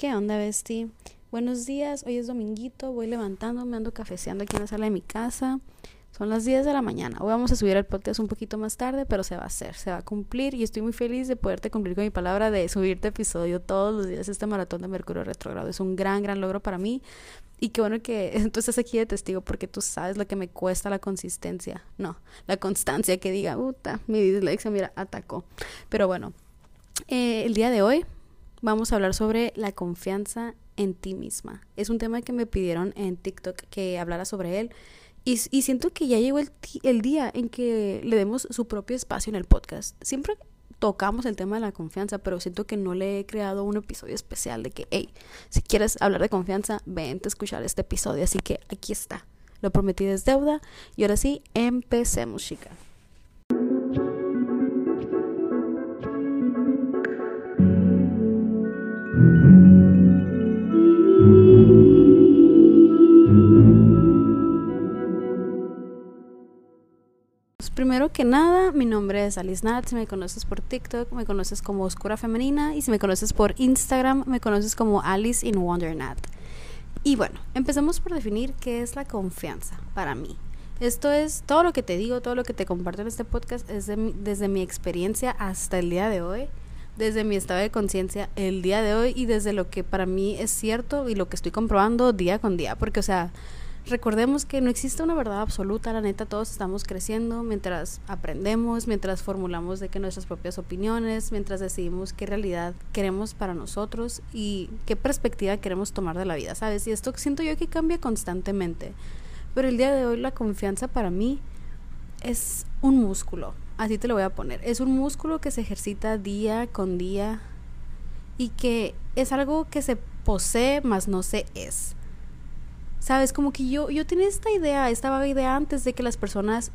¿Qué onda, Besti? Buenos días, hoy es dominguito, voy levantándome, ando cafeceando aquí en la sala de mi casa. Son las 10 de la mañana. Hoy vamos a subir el podcast un poquito más tarde, pero se va a hacer, se va a cumplir y estoy muy feliz de poderte cumplir con mi palabra de subirte episodio todos los días este maratón de Mercurio retrogrado. Es un gran, gran logro para mí y qué bueno que tú estás aquí de testigo porque tú sabes lo que me cuesta la consistencia. No, la constancia que diga, puta, mi dislexia, mira, atacó. Pero bueno, eh, el día de hoy vamos a hablar sobre la confianza en ti misma. Es un tema que me pidieron en TikTok que hablara sobre él. Y, siento que ya llegó el, el, día en que le demos su propio espacio en el podcast. Siempre tocamos el tema de la confianza, pero siento que no le he creado un episodio especial de que, hey, si quieres hablar de confianza, vente a escuchar este episodio. Así que aquí está. Lo prometí es deuda. Y ahora sí, empecemos, chica. Que nada, mi nombre es Alice Nat. Si me conoces por TikTok, me conoces como Oscura Femenina. Y si me conoces por Instagram, me conoces como Alice in Wonder Nat. Y bueno, empecemos por definir qué es la confianza para mí. Esto es todo lo que te digo, todo lo que te comparto en este podcast es desde mi experiencia hasta el día de hoy, desde mi estado de conciencia el día de hoy y desde lo que para mí es cierto y lo que estoy comprobando día con día. Porque, o sea, Recordemos que no existe una verdad absoluta, la neta todos estamos creciendo mientras aprendemos, mientras formulamos de que nuestras propias opiniones, mientras decidimos qué realidad queremos para nosotros y qué perspectiva queremos tomar de la vida, ¿sabes? Y esto siento yo que cambia constantemente. Pero el día de hoy la confianza para mí es un músculo, así te lo voy a poner. Es un músculo que se ejercita día con día y que es algo que se posee, más no se es. Sabes, como que yo, yo tenía esta idea, esta vaga idea antes de que las personas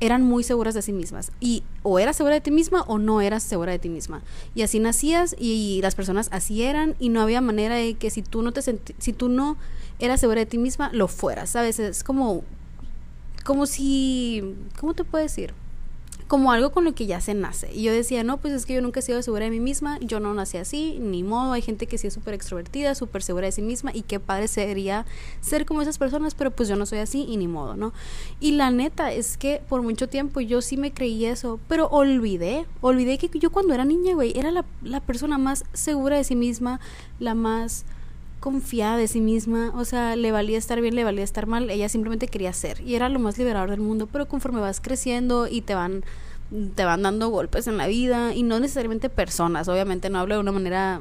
eran muy seguras de sí mismas. Y o eras segura de ti misma o no eras segura de ti misma. Y así nacías y, las personas así eran y no había manera de que si tú no te si tú no eras segura de ti misma, lo fueras, ¿sabes? Es como como si ¿cómo te puedo decir? Como algo con lo que ya se nace. Y yo decía, no, pues es que yo nunca he sido segura de mí misma, yo no nací así, ni modo, hay gente que sí es súper extrovertida, súper segura de sí misma y qué padre sería ser como esas personas, pero pues yo no soy así y ni modo, ¿no? Y la neta es que por mucho tiempo yo sí me creí eso, pero olvidé, olvidé que yo cuando era niña, güey, era la, la persona más segura de sí misma, la más confiada de sí misma, o sea, le valía estar bien, le valía estar mal, ella simplemente quería ser y era lo más liberador del mundo, pero conforme vas creciendo y te van te van dando golpes en la vida y no necesariamente personas, obviamente no hablo de una manera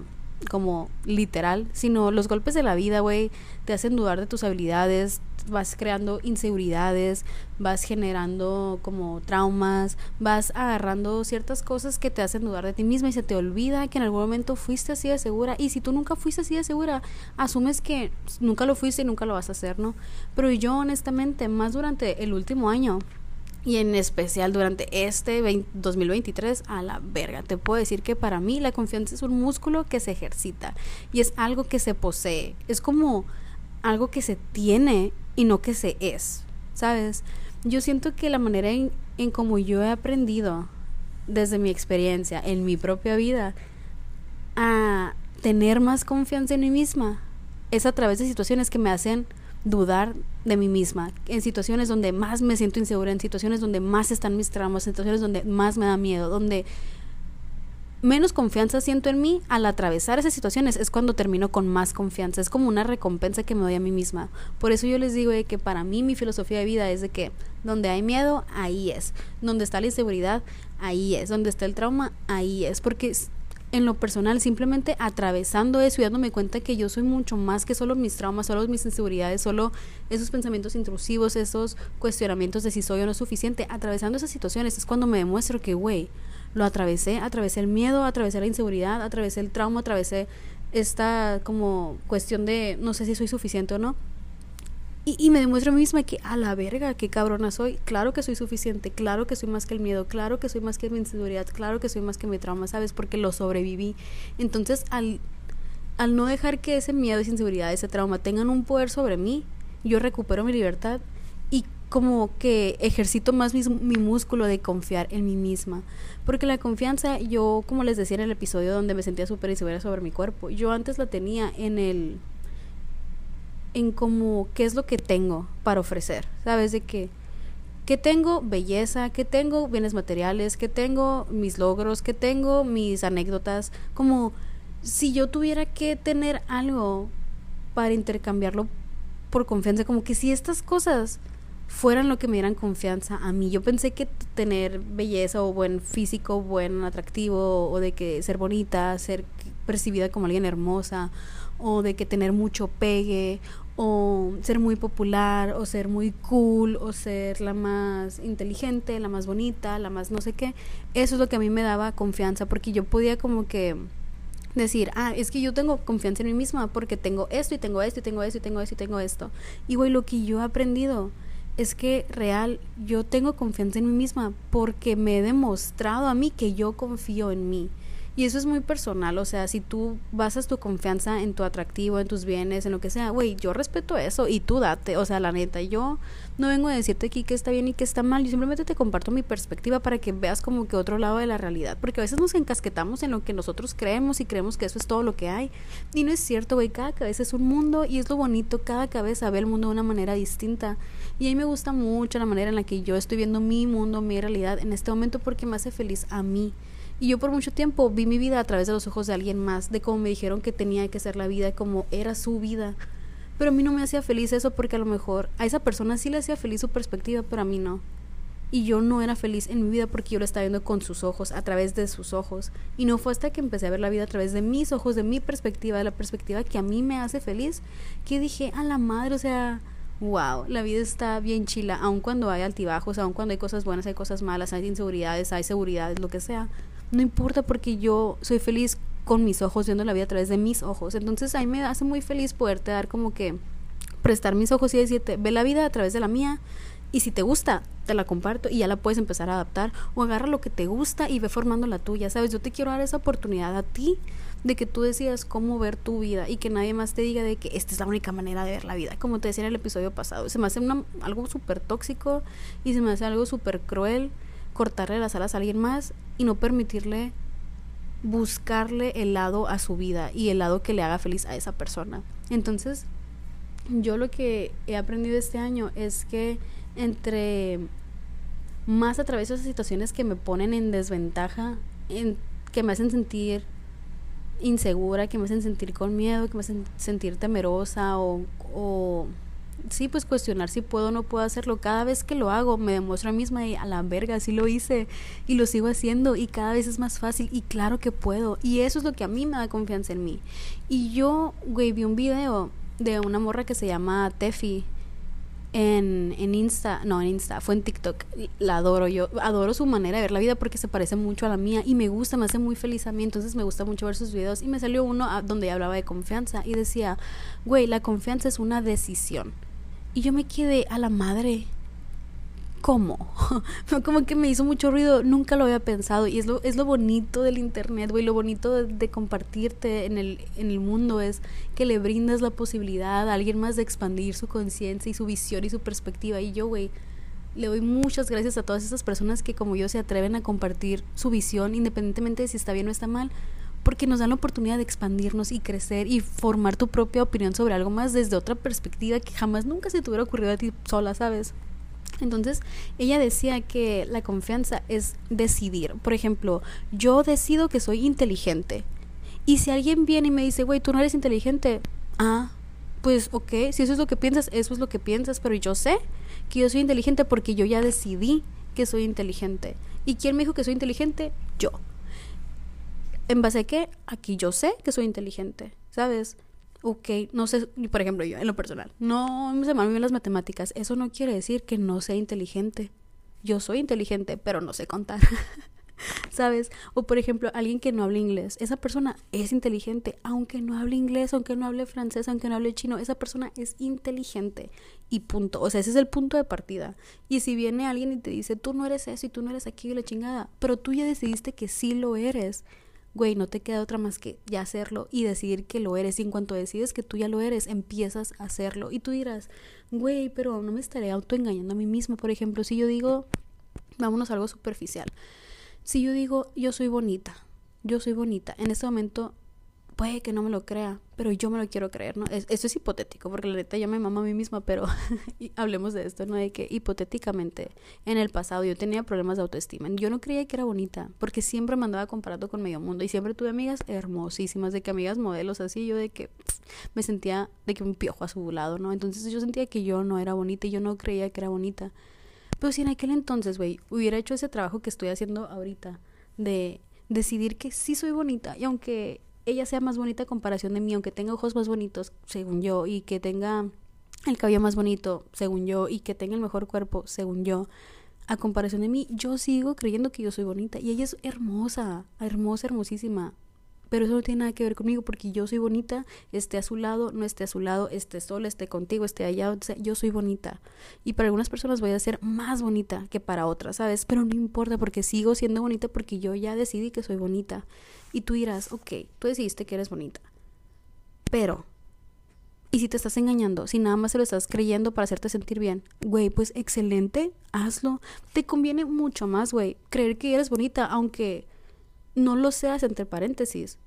como literal, sino los golpes de la vida, güey, te hacen dudar de tus habilidades, vas creando inseguridades, vas generando como traumas, vas agarrando ciertas cosas que te hacen dudar de ti misma y se te olvida que en algún momento fuiste así de segura y si tú nunca fuiste así de segura, asumes que nunca lo fuiste y nunca lo vas a hacer, ¿no? Pero yo honestamente, más durante el último año, y en especial durante este 2023 a la verga. Te puedo decir que para mí la confianza es un músculo que se ejercita y es algo que se posee. Es como algo que se tiene y no que se es, ¿sabes? Yo siento que la manera en, en como yo he aprendido desde mi experiencia en mi propia vida a tener más confianza en mí misma es a través de situaciones que me hacen dudar de mí misma, en situaciones donde más me siento insegura, en situaciones donde más están mis traumas, en situaciones donde más me da miedo, donde menos confianza siento en mí, al atravesar esas situaciones es cuando termino con más confianza. Es como una recompensa que me doy a mí misma. Por eso yo les digo que para mí mi filosofía de vida es de que donde hay miedo, ahí es. Donde está la inseguridad, ahí es. Donde está el trauma, ahí es. Porque en lo personal, simplemente atravesando eso y dándome cuenta que yo soy mucho más que solo mis traumas, solo mis inseguridades, solo esos pensamientos intrusivos, esos cuestionamientos de si soy o no suficiente, atravesando esas situaciones es cuando me demuestro que, güey, lo atravesé, atravesé el miedo, atravesé la inseguridad, atravesé el trauma, atravesé esta como cuestión de no sé si soy suficiente o no y, y, me demuestro a mí misma que a la verga, qué cabrona soy. Claro que soy suficiente, claro que soy más que el miedo, claro que soy más que mi inseguridad, claro que soy más que mi trauma, ¿sabes? Porque lo sobreviví. Entonces, al, al no dejar que ese miedo, esa inseguridad, ese trauma tengan un poder sobre mí, yo recupero mi libertad como que ejercito más mi, mi, músculo de confiar en mí misma. Porque la confianza, yo, como les decía en el episodio donde me sentía súper insegura sobre mi cuerpo, yo antes la tenía en el. en como qué es lo que tengo para ofrecer. ¿Sabes? De que. Que tengo belleza, que tengo bienes materiales, que tengo mis logros, que tengo mis anécdotas. Como si yo tuviera que tener algo para intercambiarlo por confianza, como que si estas cosas fueran lo que me dieran confianza a mí. Yo pensé que tener belleza o buen físico, buen atractivo, o de que ser bonita, ser percibida como alguien hermosa, o de que tener mucho pegue, o ser muy popular, o ser muy cool, o ser la más inteligente, la más bonita, la más no sé qué. Eso es lo que a mí me daba confianza, porque yo podía como que decir, ah, es que yo tengo confianza en mí misma porque tengo esto y tengo esto y tengo esto y tengo esto y tengo esto. Y güey, lo que yo he aprendido es que real yo tengo confianza en mí misma porque me he demostrado a mí que yo confío en mí. Y eso es muy personal, o sea, si tú basas tu confianza en tu atractivo, en tus bienes, en lo que sea, güey, yo respeto eso y tú date, o sea, la neta, yo no vengo a decirte aquí que está bien y que está mal, yo simplemente te comparto mi perspectiva para que veas como que otro lado de la realidad, porque a veces nos encasquetamos en lo que nosotros creemos y creemos que eso es todo lo que hay. Y no es cierto, güey, cada cabeza es un mundo y es lo bonito, cada cabeza ve el mundo de una manera distinta. Y a mí me gusta mucho la manera en la que yo estoy viendo mi mundo, mi realidad en este momento porque me hace feliz a mí. Y yo por mucho tiempo vi mi vida a través de los ojos de alguien más, de cómo me dijeron que tenía que ser la vida, como era su vida. Pero a mí no me hacía feliz eso porque a lo mejor a esa persona sí le hacía feliz su perspectiva, pero a mí no. Y yo no era feliz en mi vida porque yo lo estaba viendo con sus ojos, a través de sus ojos. Y no fue hasta que empecé a ver la vida a través de mis ojos, de mi perspectiva, de la perspectiva que a mí me hace feliz, que dije, a la madre, o sea, wow, la vida está bien chila, aun cuando hay altibajos, aun cuando hay cosas buenas, hay cosas malas, hay inseguridades, hay seguridades, lo que sea no importa porque yo soy feliz con mis ojos, viendo la vida a través de mis ojos. Entonces a mí me hace muy feliz poderte dar como que prestar mis ojos y decirte, ve la vida a través de la mía y si te gusta, te la comparto y ya la puedes empezar a adaptar o agarra lo que te gusta y ve formando la tuya, ¿sabes? Yo te quiero dar esa oportunidad a ti de que tú decidas cómo ver tu vida y que nadie más te diga de que esta es la única manera de ver la vida, como te decía en el episodio pasado. Se me hace algo súper tóxico y se me hace algo súper cruel cortarle las alas a alguien más y no permitirle buscarle el lado a su vida y el lado que le haga feliz a esa persona. Entonces, yo lo que he aprendido este año es que entre más atravieso esas situaciones que me ponen en desventaja, en, que me hacen sentir insegura, que me hacen sentir con miedo, que me hacen sentir temerosa o sí, pues cuestionar si puedo o no puedo hacerlo. Cada vez que lo hago me demuestro a mí misma y a la verga, sí lo hice y lo sigo haciendo y cada vez es más fácil y claro que puedo. Y eso es lo que a mí me da confianza en mí. Y yo, güey, vi un video de una morra que se llama Tefi en, en Insta, no, en Insta, fue en TikTok. La adoro, yo adoro su manera de ver la vida porque se parece mucho a la mía y me gusta, me hace muy feliz a mí, entonces me gusta mucho ver sus videos. Y me salió uno donde hablaba de confianza y decía, güey, la confianza es una decisión y yo me quedé a la madre. ¿Cómo? Como que me hizo mucho ruido, nunca lo había pensado. Y es lo, es lo bonito del internet, güey. Lo bonito de, compartirte en el, en el mundo es que le brindas la posibilidad a alguien más de expandir su conciencia y su visión y su perspectiva. Y yo, güey, le doy muchas gracias a todas esas personas que como yo se atreven a compartir su visión, independientemente de si está bien o está mal porque nos dan la oportunidad de expandirnos y crecer y formar tu propia opinión sobre algo más desde otra perspectiva que jamás nunca se te hubiera ocurrido a ti sola, ¿sabes? Entonces, ella decía que la confianza es decidir. Por ejemplo, yo decido que soy inteligente. Y si alguien viene y me dice, güey, tú no eres inteligente, ah, pues ok, si eso es lo que piensas, eso es lo que piensas, pero yo sé que yo soy inteligente porque yo ya decidí que soy inteligente. ¿Y quién me dijo que soy inteligente? Yo. ¿En base a qué? Aquí yo sé que soy inteligente, ¿sabes? Ok, no sé, por ejemplo, yo en lo personal, no se me bien las matemáticas. Eso no quiere decir que no sea inteligente. Yo soy inteligente, pero no sé contar. ¿Sabes? O por ejemplo, alguien que no habla inglés. Esa persona es inteligente, aunque no hable inglés, aunque no hable francés, aunque no hable chino. Esa persona es inteligente. Y punto. O sea, ese es el punto de partida. Y si viene alguien y te dice, tú no eres eso y tú no eres aquí y la chingada, pero tú ya decidiste que sí lo eres güey, no te queda otra más que ya hacerlo y decidir que lo eres. Y en cuanto decides que tú ya lo eres, empiezas a hacerlo. Y tú dirás, güey, pero no me estaré autoengañando a mí mismo. Por ejemplo, si yo digo, vámonos a algo superficial. Si yo digo, yo soy bonita, yo soy bonita, en este momento que no me lo crea, pero yo me lo quiero creer, ¿no? Es, eso es hipotético, porque la neta yo me mamo a mí misma, pero hablemos de esto, ¿no? De que hipotéticamente en el pasado yo tenía problemas de autoestima. Yo no creía que era bonita, porque siempre me andaba comparando con medio mundo y siempre tuve amigas hermosísimas, de que amigas modelos así, yo de que me sentía de que un piojo a su lado, ¿no? Entonces yo sentía que yo no era bonita y yo no creía que era bonita. Pero si en aquel entonces, güey, hubiera hecho ese trabajo que estoy haciendo ahorita, de decidir que sí soy bonita, y aunque ella sea más bonita a comparación de mí, aunque tenga ojos más bonitos, según yo, y que tenga el cabello más bonito, según yo, y que tenga el mejor cuerpo, según yo, a comparación de mí, yo sigo creyendo que yo soy bonita. Y ella es hermosa, hermosa, hermosísima. Pero eso no tiene nada que ver conmigo porque yo soy bonita, esté a su lado, no esté a su lado, esté sola, esté contigo, esté allá, yo soy bonita. Y para algunas personas voy a ser más bonita que para otras, ¿sabes? Pero no importa porque sigo siendo bonita porque yo ya decidí que soy bonita. Y tú dirás, ok, tú decidiste que eres bonita. Pero, ¿y si te estás engañando? Si nada más se lo estás creyendo para hacerte sentir bien, güey, pues excelente, hazlo. Te conviene mucho más, güey, creer que eres bonita, aunque no lo seas entre paréntesis.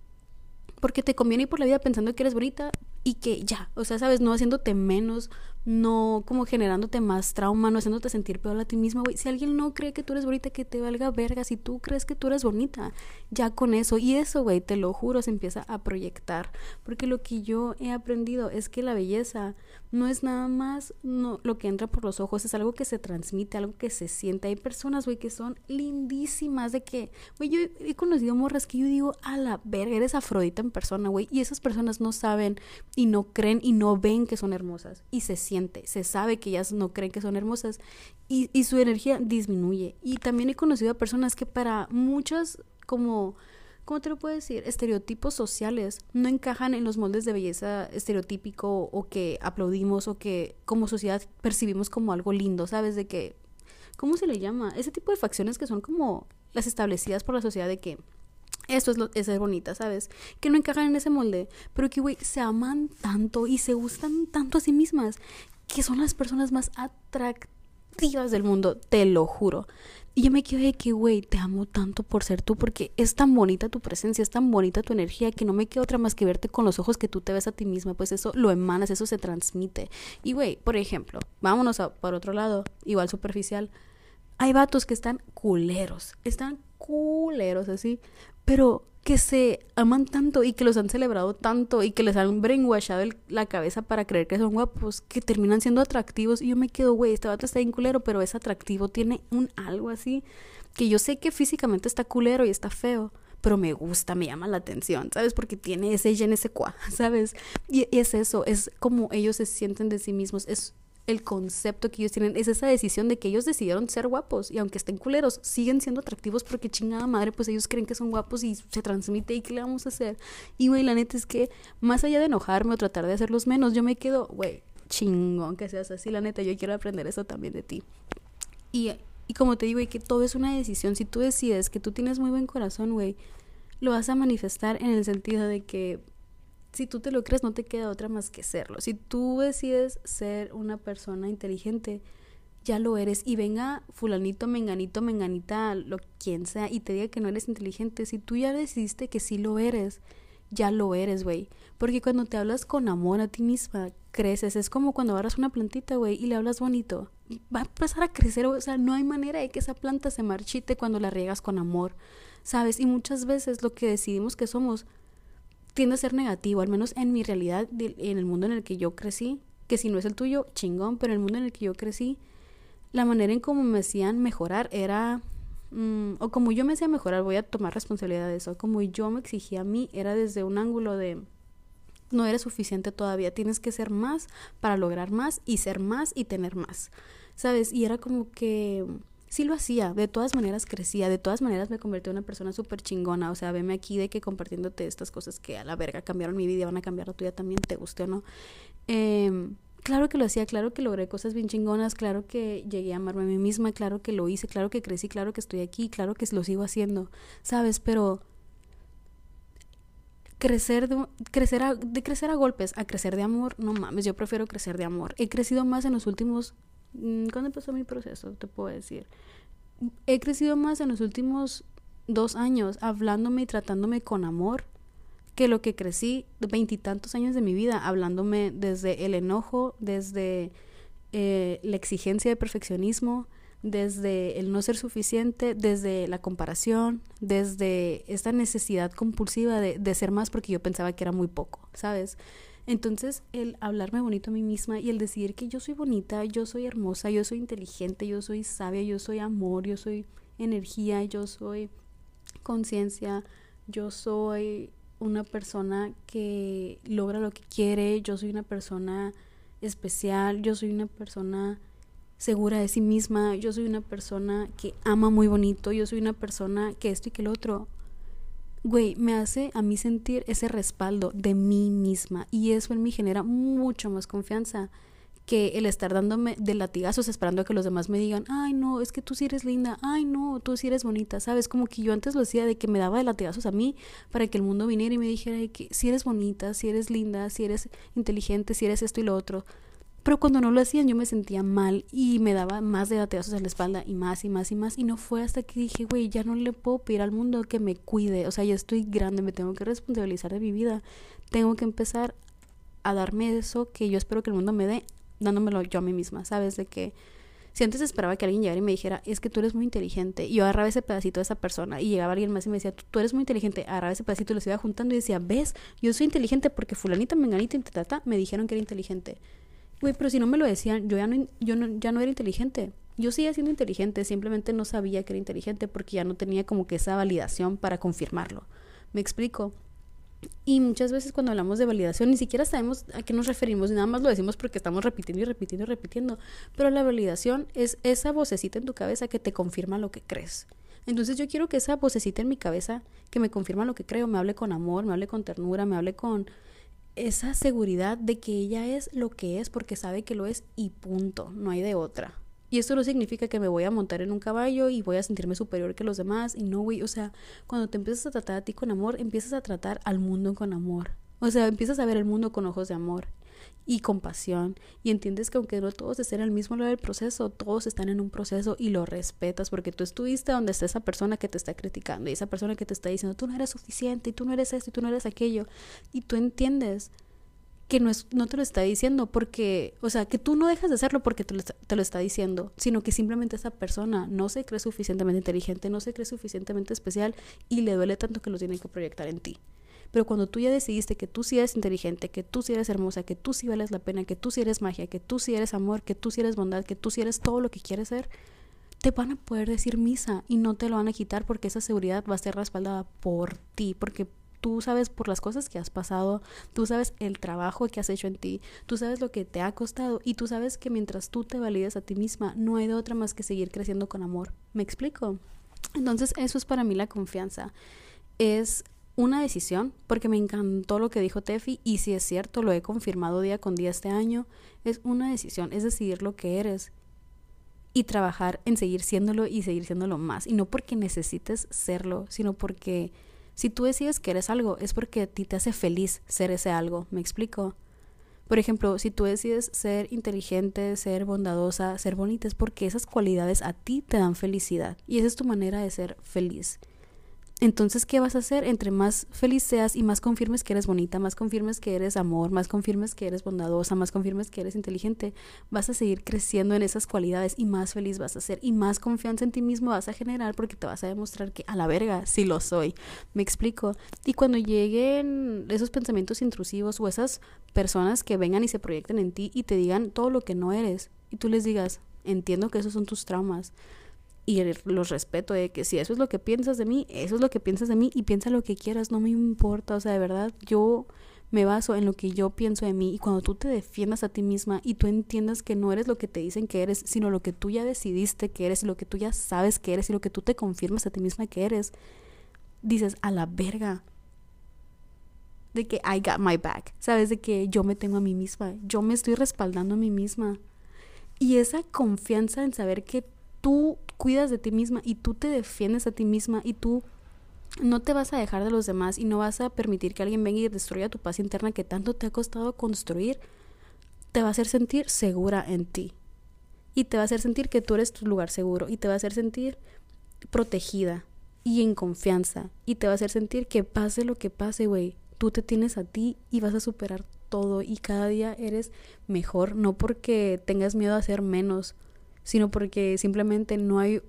Porque te conviene ir por la vida pensando que eres bonita y que ya, o sea, sabes, no haciéndote menos, no como generándote más trauma, no haciéndote sentir peor a ti misma, güey. Si alguien no cree que tú eres bonita, que te valga verga. Si tú crees que tú eres bonita, ya con eso. Y eso, güey, te lo juro, se empieza a proyectar. Porque lo que yo he aprendido es que la belleza no es nada más no, lo que entra por los ojos, es algo que se transmite, algo que se siente. Hay personas, güey, que son lindísimas de que, güey, yo he conocido morras que yo digo, a la verga, eres afrodita en persona, güey. Y esas personas no saben y no creen y no ven que son hermosas. Y se se sabe que ellas no creen que son hermosas. Y, y su energía disminuye. Y también he conocido a personas que para muchas como ¿cómo te lo puedo decir? Estereotipos sociales no encajan en los moldes de belleza estereotípico o que aplaudimos o que como sociedad percibimos como algo lindo, ¿sabes? De que, ¿cómo se le llama? Ese tipo de facciones que son como las establecidas por la sociedad de que esto es, lo, es bonita, ¿sabes? Que no encajan en ese molde, pero que, güey, se aman tanto y se gustan tanto a sí mismas, que son las personas más atractivas del mundo, te lo juro. Y yo me quedé de que, güey, te amo tanto por ser tú, porque es tan bonita tu presencia, es tan bonita tu energía, que no me queda otra más que verte con los ojos que tú te ves a ti misma, pues eso lo emanas, eso se transmite. Y, güey, por ejemplo, vámonos a, por otro lado, igual superficial. Hay vatos que están culeros, están culeros así, pero que se aman tanto y que los han celebrado tanto y que les han brainwashado la cabeza para creer que son guapos, que terminan siendo atractivos. Y yo me quedo, güey, este vato está bien culero, pero es atractivo, tiene un algo así, que yo sé que físicamente está culero y está feo, pero me gusta, me llama la atención, ¿sabes? Porque tiene ese y ese cuá, ¿sabes? Y, y es eso, es como ellos se sienten de sí mismos, es el concepto que ellos tienen, es esa decisión de que ellos decidieron ser guapos y aunque estén culeros, siguen siendo atractivos porque chingada madre, pues ellos creen que son guapos y se transmite y qué le vamos a hacer. Y güey, la neta es que más allá de enojarme o tratar de hacerlos menos, yo me quedo, güey, chingón que seas así, la neta, yo quiero aprender eso también de ti. Y, y como te digo, y que todo es una decisión, si tú decides que tú tienes muy buen corazón, güey, lo vas a manifestar en el sentido de que si tú te lo crees, no te queda otra más que serlo. Si tú decides ser una persona inteligente, ya lo eres. Y venga fulanito, menganito, menganita, lo quien sea, y te diga que no eres inteligente. Si tú ya decidiste que sí lo eres, ya lo eres, güey. Porque cuando te hablas con amor a ti misma, creces. Es como cuando agarras una plantita, güey, y le hablas bonito. Va a empezar a crecer, o sea, no hay manera de que esa planta se marchite cuando la riegas con amor, ¿sabes? Y muchas veces lo que decidimos que somos tiende a ser negativo, al menos en mi realidad, en el mundo en el que yo crecí, que si no es el tuyo, chingón, pero en el mundo en el que yo crecí, la manera en cómo me hacían mejorar era, mm, o como yo me hacía mejorar, voy a tomar responsabilidad de eso, como yo me exigía a mí, era desde un ángulo de, no eres suficiente todavía, tienes que ser más para lograr más y ser más y tener más, ¿sabes? Y era como que sí lo hacía, de todas maneras crecía, de todas maneras me convertí en una persona súper chingona, o sea, veme aquí de que compartiéndote estas cosas que a la verga cambiaron mi vida y van a cambiar la tuya también, te guste o no. Eh, claro que lo hacía, claro que logré cosas bien chingonas, claro que llegué a amarme a mí misma, claro que lo hice, claro que crecí, claro que estoy aquí, claro que lo sigo haciendo, ¿sabes? Pero crecer de, crecer a, de crecer a golpes a crecer de amor, no mames, yo prefiero crecer de amor. He crecido más en los últimos... Mm, ¿Cuándo empezó mi proceso? Te puedo decir. He crecido más en los últimos dos años hablándome y tratándome con amor que lo que crecí veintitantos años de mi vida, hablándome desde el enojo, desde eh, la exigencia de perfeccionismo, desde el no ser suficiente, desde la comparación, desde esta necesidad compulsiva de, de, ser más porque yo pensaba que era muy poco, ¿sabes? Entonces el hablarme bonito a mí misma y el decidir que yo soy bonita, yo soy hermosa, yo soy inteligente, yo soy sabia, yo soy amor, yo soy energía, yo soy conciencia, yo soy una persona que logra lo que quiere, yo soy una persona especial, yo soy una persona segura de sí misma, yo soy una persona que ama muy bonito, yo soy una persona que esto y que el otro. Güey, me hace a mí sentir ese respaldo de mí misma y eso en mí genera mucho más confianza que el estar dándome de latigazos esperando a que los demás me digan, ay no, es que tú sí eres linda, ay no, tú sí eres bonita, ¿sabes? Como que yo antes lo hacía de que me daba de latigazos a mí para que el mundo viniera y me dijera que si eres bonita, si eres linda, si eres inteligente, si eres esto y lo otro. Pero cuando no lo hacían yo me sentía mal y me daba más de latigazos en la espalda y más y más y más. Y no fue hasta que dije, güey, ya no le puedo pedir al mundo que me cuide. O sea, ya estoy grande, me tengo que responsabilizar de mi vida. Tengo que empezar a darme eso que yo espero que el mundo me dé dándomelo yo a mí misma, ¿sabes? De que si antes esperaba que alguien llegara y me dijera, es que tú eres muy inteligente, y yo agarraba ese pedacito de esa persona, y llegaba alguien más y me decía, tú, eres muy inteligente, agarraba ese pedacito y lo iba juntando y decía, ves, yo soy inteligente porque fulanita, menganita y me dijeron que era inteligente. Güey, pero si no me lo decían, yo ya no, yo ya no era inteligente. Yo seguía siendo inteligente, simplemente no sabía que era inteligente porque ya no tenía como que esa validación para confirmarlo. ¿Me explico? Y muchas veces cuando hablamos de validación ni siquiera sabemos a qué nos referimos, nada más lo decimos porque estamos repitiendo y repitiendo y repitiendo. Pero la validación es esa vocecita en tu cabeza que te confirma lo que crees. Entonces yo quiero que esa vocecita en mi cabeza que me confirma lo que creo, me hable con amor, me hable con ternura, me hable con esa seguridad de que ella es lo que es porque sabe que lo es y punto, no hay de otra. Y esto no significa que me voy a montar en un caballo y voy a sentirme superior que los demás. Y no, güey, o sea, cuando te empiezas a tratar a ti con amor, empiezas a tratar al mundo con amor. O sea, empiezas a ver el mundo con ojos de amor y compasión. Y entiendes que aunque no todos estén al mismo lado del proceso, todos están en un proceso y lo respetas porque tú estuviste donde está esa persona que te está criticando y esa persona que te está diciendo, tú no eres suficiente y tú no eres esto y tú no eres aquello. Y tú entiendes que no, es, no te lo está diciendo porque, o sea, que tú no dejas de hacerlo porque te lo, te lo, está diciendo, sino que simplemente esa persona no se cree suficientemente inteligente, no se cree suficientemente especial y le duele tanto que lo tiene que proyectar en ti. Pero cuando tú ya decidiste que tú sí eres inteligente, que tú sí eres hermosa, que tú sí vales la pena, que tú sí eres magia, que tú sí eres amor, que tú sí eres bondad, que tú sí eres todo lo que quieres ser, te van a poder decir misa y no te lo van a quitar porque esa seguridad va a ser respaldada por ti, porque tú sabes por las cosas que has pasado, tú sabes el trabajo que has hecho en ti, tú sabes lo que te ha costado y tú sabes que mientras tú te valides a ti misma, no hay de otra más que seguir creciendo con amor. ¿Me explico? Entonces eso es para mí la confianza. Es una decisión, porque me encantó lo que dijo Tefi y si es cierto, lo he confirmado día con día este año, es una decisión, es decidir lo que eres y trabajar en seguir siéndolo y seguir siéndolo más. Y no porque necesites serlo, sino porque si tú decides que eres algo, es porque a ti te hace feliz ser ese algo, ¿me explico? Por ejemplo, si tú decides ser inteligente, ser bondadosa, ser bonita, es porque esas cualidades a ti te dan felicidad. Y esa es tu manera de ser feliz. Entonces, ¿qué vas a hacer? Entre más feliz seas y más confirmes que eres bonita, más confirmes que eres amor, más confirmes que eres bondadosa, más confirmes que eres inteligente, vas a seguir creciendo en esas cualidades y más feliz vas a ser y más confianza en ti mismo vas a generar porque te vas a demostrar que a la verga sí lo soy. Me explico. Y cuando lleguen esos pensamientos intrusivos o esas personas que vengan y se proyecten en ti y te digan todo lo que no eres y tú les digas, entiendo que esos son tus traumas y los respeto de que si eso es lo que piensas de mí, eso es lo que piensas de mí y piensa lo que quieras, no me importa, o sea, de verdad, yo me baso en lo que yo pienso de mí y cuando tú te defiendas a ti misma y tú entiendas que no eres lo que te dicen que eres, sino lo que tú ya decidiste que eres y lo que tú ya sabes que eres y lo que tú te confirmas a ti misma que eres, dices, a la verga, de que I got my back, sabes, de que yo me tengo a mí misma, yo me estoy respaldando a mí misma. Y esa confianza en saber que tú cuidas de ti misma y tú te defiendes a ti misma y tú no te vas a dejar de los demás y no vas a permitir que alguien venga y destruya tu paz interna que tanto te ha costado construir, te va a hacer sentir segura en ti. Y te va a hacer sentir que tú eres tu lugar seguro y te va a hacer sentir protegida y en confianza y te va a hacer sentir que pase lo que pase, güey, tú te tienes a ti y vas a superar todo y cada día eres mejor, no porque tengas miedo a ser menos, sino porque simplemente no hay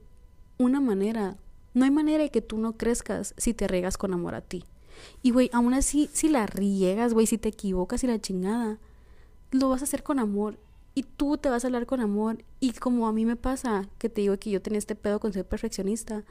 una manera no hay manera de que tú no crezcas si te riegas con amor a ti. Y, güey, aún así, si la riegas, güey, si te equivocas y la chingada, lo vas a hacer con amor. Y tú te vas a hablar con amor. Y como a mí me pasa, que te digo que yo tenía este pedo con ser perfeccionista,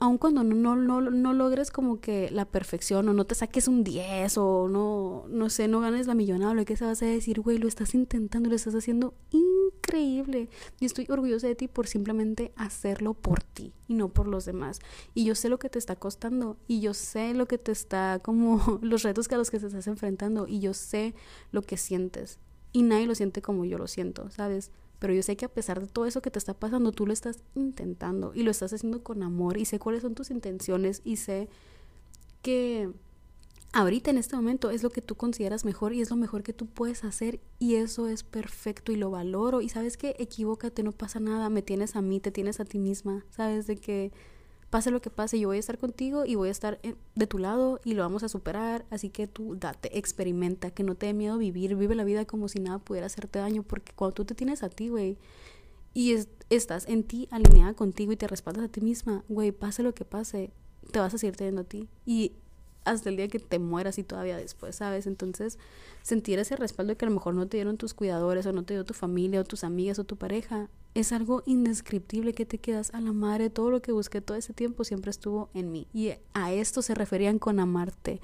aun cuando no, no, no, logres como que la perfección o no te saques un 10 o no, no sé, no ganes la millonada, lo que se vas a decir, güey, lo estás intentando, lo estás haciendo increíble. Y estoy orgullosa de ti por simplemente hacerlo por ti y no por los demás. Y yo sé lo que te está costando y yo sé lo que te está como los retos que a los que te estás enfrentando y yo sé lo que sientes. Y nadie lo siente como yo lo siento, ¿sabes? Pero yo sé que a pesar de todo eso que te está pasando, tú lo estás intentando y lo estás haciendo con amor y sé cuáles son tus intenciones y sé que ahorita en este momento es lo que tú consideras mejor y es lo mejor que tú puedes hacer y eso es perfecto y lo valoro. Y sabes que equivócate, no pasa nada, me tienes a mí, te tienes a ti misma, sabes de que pase lo que pase, yo voy a estar contigo y voy a estar de tu lado y lo vamos a superar. Así que tú date, experimenta, que no te dé miedo vivir, vive la vida como si nada pudiera hacerte daño, porque cuando tú te tienes a ti, güey, y estás en ti alineada contigo y te respaldas a ti misma, güey, pase lo que pase, te vas a seguir teniendo a ti. Y hasta el día que te mueras y todavía después, ¿sabes? Entonces, sentir ese respaldo que a lo mejor no te dieron tus cuidadores o no te dio tu familia o tus amigas o tu pareja, es algo indescriptible que te quedas a la madre. Todo lo que busqué todo ese tiempo siempre estuvo en mí. Y a esto se referían con amarte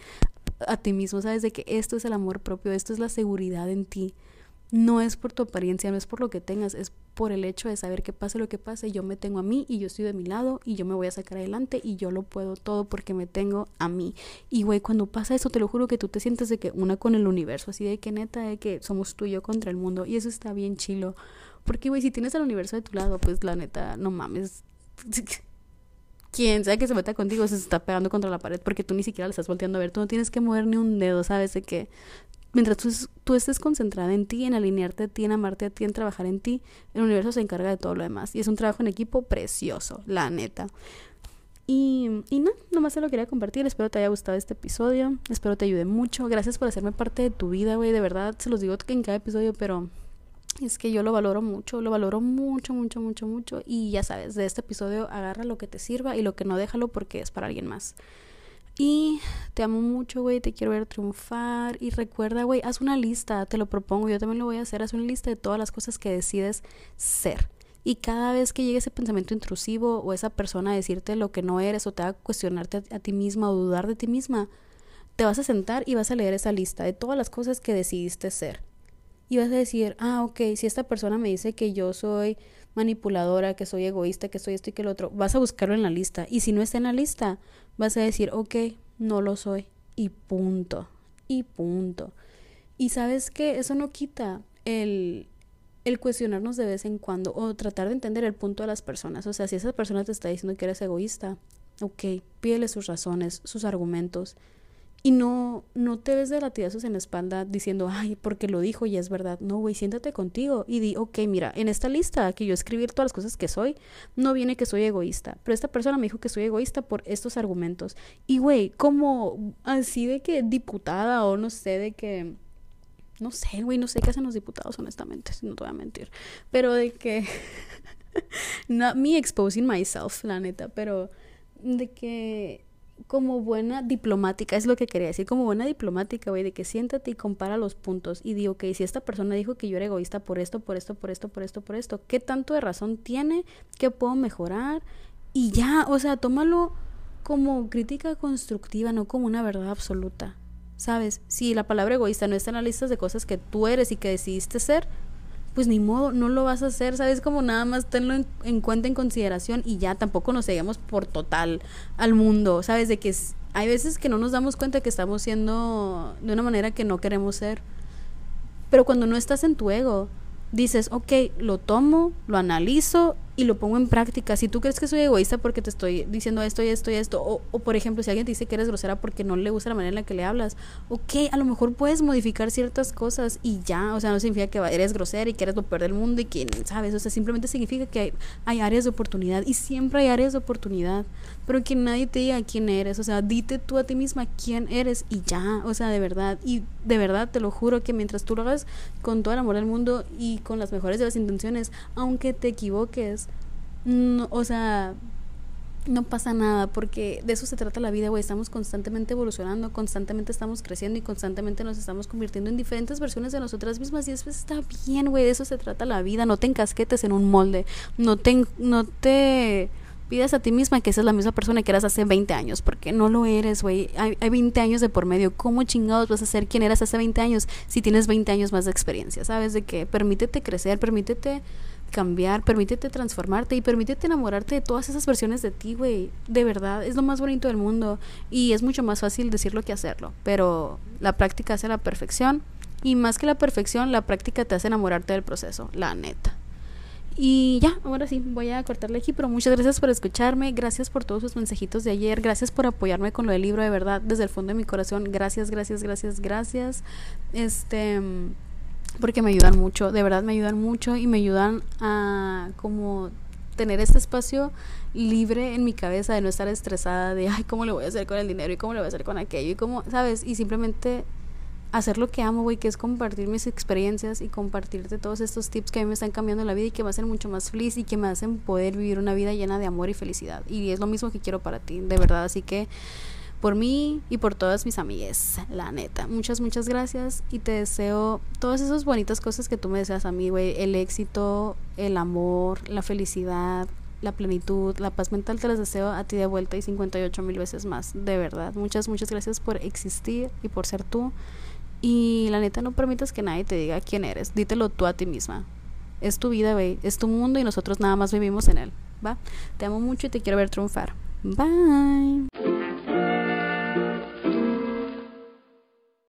a ti mismo, ¿sabes? De que esto es el amor propio, esto es la seguridad en ti. No es por tu apariencia, no es por lo que tengas, es por el hecho de saber que pase lo que pase, yo me tengo a mí y yo estoy de mi lado y yo me voy a sacar adelante y yo lo puedo todo porque me tengo a mí. Y güey, cuando pasa eso, te lo juro que tú te sientes de que una con el universo, así de que neta, de que somos tú y yo contra el mundo y eso está bien chilo. Porque, güey, si tienes al universo de tu lado, pues la neta, no mames. Quien sea que se meta contigo se está pegando contra la pared porque tú ni siquiera le estás volteando a ver. Tú no tienes que mover ni un dedo, ¿sabes? De que mientras tú, estés concentrada en ti, en alinearte a ti, en amarte a ti, en trabajar en ti, el universo se encarga de todo lo demás. Y es un trabajo en equipo precioso, la neta. Y, y no, nomás se lo quería compartir. Espero te haya gustado este episodio. Espero te ayude mucho. Gracias por hacerme parte de tu vida, güey. De verdad, se los digo en cada episodio, pero es que yo lo valoro mucho, lo valoro mucho, mucho, mucho, mucho. Y ya sabes, de este episodio agarra lo que te sirva y lo que no déjalo porque es para alguien más. Y te amo mucho, güey, te quiero ver triunfar. Y recuerda, güey, haz una lista, te lo propongo, yo también lo voy a hacer, haz una lista de todas las cosas que decides ser. Y cada vez que llegue ese pensamiento intrusivo o esa persona a decirte lo que no eres o te va a cuestionarte a, ti misma o dudar de ti misma, te vas a sentar y vas a leer esa lista de todas las cosas que decidiste ser y vas a decir, ah, ok, si esta persona me dice que yo soy manipuladora, que soy egoísta, que soy esto y que el otro, vas a buscarlo en la lista. Y si no está en la lista, vas a decir, ok, no lo soy. Y punto. Y punto. Y sabes que eso no quita el, el cuestionarnos de vez en cuando o tratar de entender el punto de las personas. O sea, si esa persona te está diciendo que eres egoísta, ok, pídele sus razones, sus argumentos y no, no te des de latigazos en la espalda diciendo, ay, porque lo dijo y es verdad. No, güey, siéntate contigo y di, ok, mira, en esta lista que yo escribí todas las cosas que soy, no viene que soy egoísta. Pero esta persona me dijo que soy egoísta por estos argumentos. Y, güey, como así de que diputada o no sé, de que... No sé, güey, no sé qué hacen los diputados, honestamente, no te voy a mentir. Pero de que... Not me exposing myself, la neta, pero de que como buena diplomática, es lo que quería decir, como buena diplomática, güey, de que siéntate y compara los puntos y digo, ok, si esta persona dijo que yo era egoísta por esto, por esto, por esto, por esto, por esto, ¿qué tanto de razón tiene? ¿Qué puedo mejorar? Y ya, o sea, tómalo como crítica constructiva, no como una verdad absoluta. ¿Sabes? Si la palabra egoísta no está en la lista de cosas que tú eres y que decidiste ser, pues ni modo, no lo vas a hacer, ¿sabes? Como nada más tenlo en, cuenta, en consideración y ya tampoco nos seguimos por total al mundo, ¿sabes? De que hay veces que no nos damos cuenta que estamos siendo de una manera que no queremos ser. Pero cuando no estás en tu ego, dices, ok, lo tomo, lo analizo y lo pongo en práctica. Si tú crees que soy egoísta porque te estoy diciendo esto y esto y esto, o, o, por ejemplo, si alguien te dice que eres grosera porque no le gusta la manera en la que le hablas, ok, a lo mejor puedes modificar ciertas cosas y ya, o sea, no significa que eres grosera y que eres lo peor del mundo y que, ¿sabes? O sea, simplemente significa que hay, hay áreas de oportunidad y siempre hay áreas de oportunidad, pero que nadie te diga quién eres, o sea, dite tú a ti misma quién eres y ya, o sea, de verdad, y de verdad te lo juro que mientras tú lo hagas con todo el amor del mundo y con las mejores de las intenciones, aunque te equivoques, no, o sea, no pasa nada porque de eso se trata la vida, güey. Estamos constantemente evolucionando, constantemente estamos creciendo y constantemente nos estamos convirtiendo en diferentes versiones de nosotras mismas y eso está bien, güey. De eso se trata la vida. No te encasquetes en un molde. No te, no te pidas a ti misma que seas la misma persona que eras hace 20 años, porque no lo eres, güey. Hay, hay 20 años de por medio. ¿Cómo chingados vas a ser quien eras hace 20 años si tienes 20 años más de experiencia? ¿Sabes? De que permítete crecer, permítete cambiar, permítete transformarte y permítete enamorarte de todas esas versiones de ti, güey. De verdad, es lo más bonito del mundo y es mucho más fácil decirlo que hacerlo, pero la práctica hace la perfección y más que la perfección, la práctica te hace enamorarte del proceso, la neta. Y ya, ahora sí, voy a cortarle aquí, pero muchas gracias por escucharme, gracias por todos sus mensajitos de ayer, gracias por apoyarme con lo del libro, de verdad, desde el fondo de mi corazón, gracias, gracias, gracias, gracias. Este porque me ayudan mucho, de verdad me ayudan mucho y me ayudan a como tener este espacio libre en mi cabeza de no estar estresada de ay cómo le voy a hacer con el dinero y cómo le voy a hacer con aquello y cómo sabes y simplemente hacer lo que amo güey que es compartir mis experiencias y compartirte todos estos tips que a mí me están cambiando la vida y que me hacen mucho más feliz y que me hacen poder vivir una vida llena de amor y felicidad. Y es lo mismo que quiero para ti de verdad. Así que por mí y por todas mis amigas, la neta. Muchas, muchas gracias y te deseo todas esas bonitas cosas que tú me deseas a mí, güey. El éxito, el amor, la felicidad, la plenitud, la paz mental, te las deseo a ti de vuelta y 58 mil veces más, de verdad. Muchas, muchas gracias por existir y por ser tú. Y la neta, no permitas que nadie te diga quién eres. Dítelo tú a ti misma. Es tu vida, güey. Es tu mundo y nosotros nada más vivimos en él. ¿Va? Te amo mucho y te quiero ver triunfar. Bye.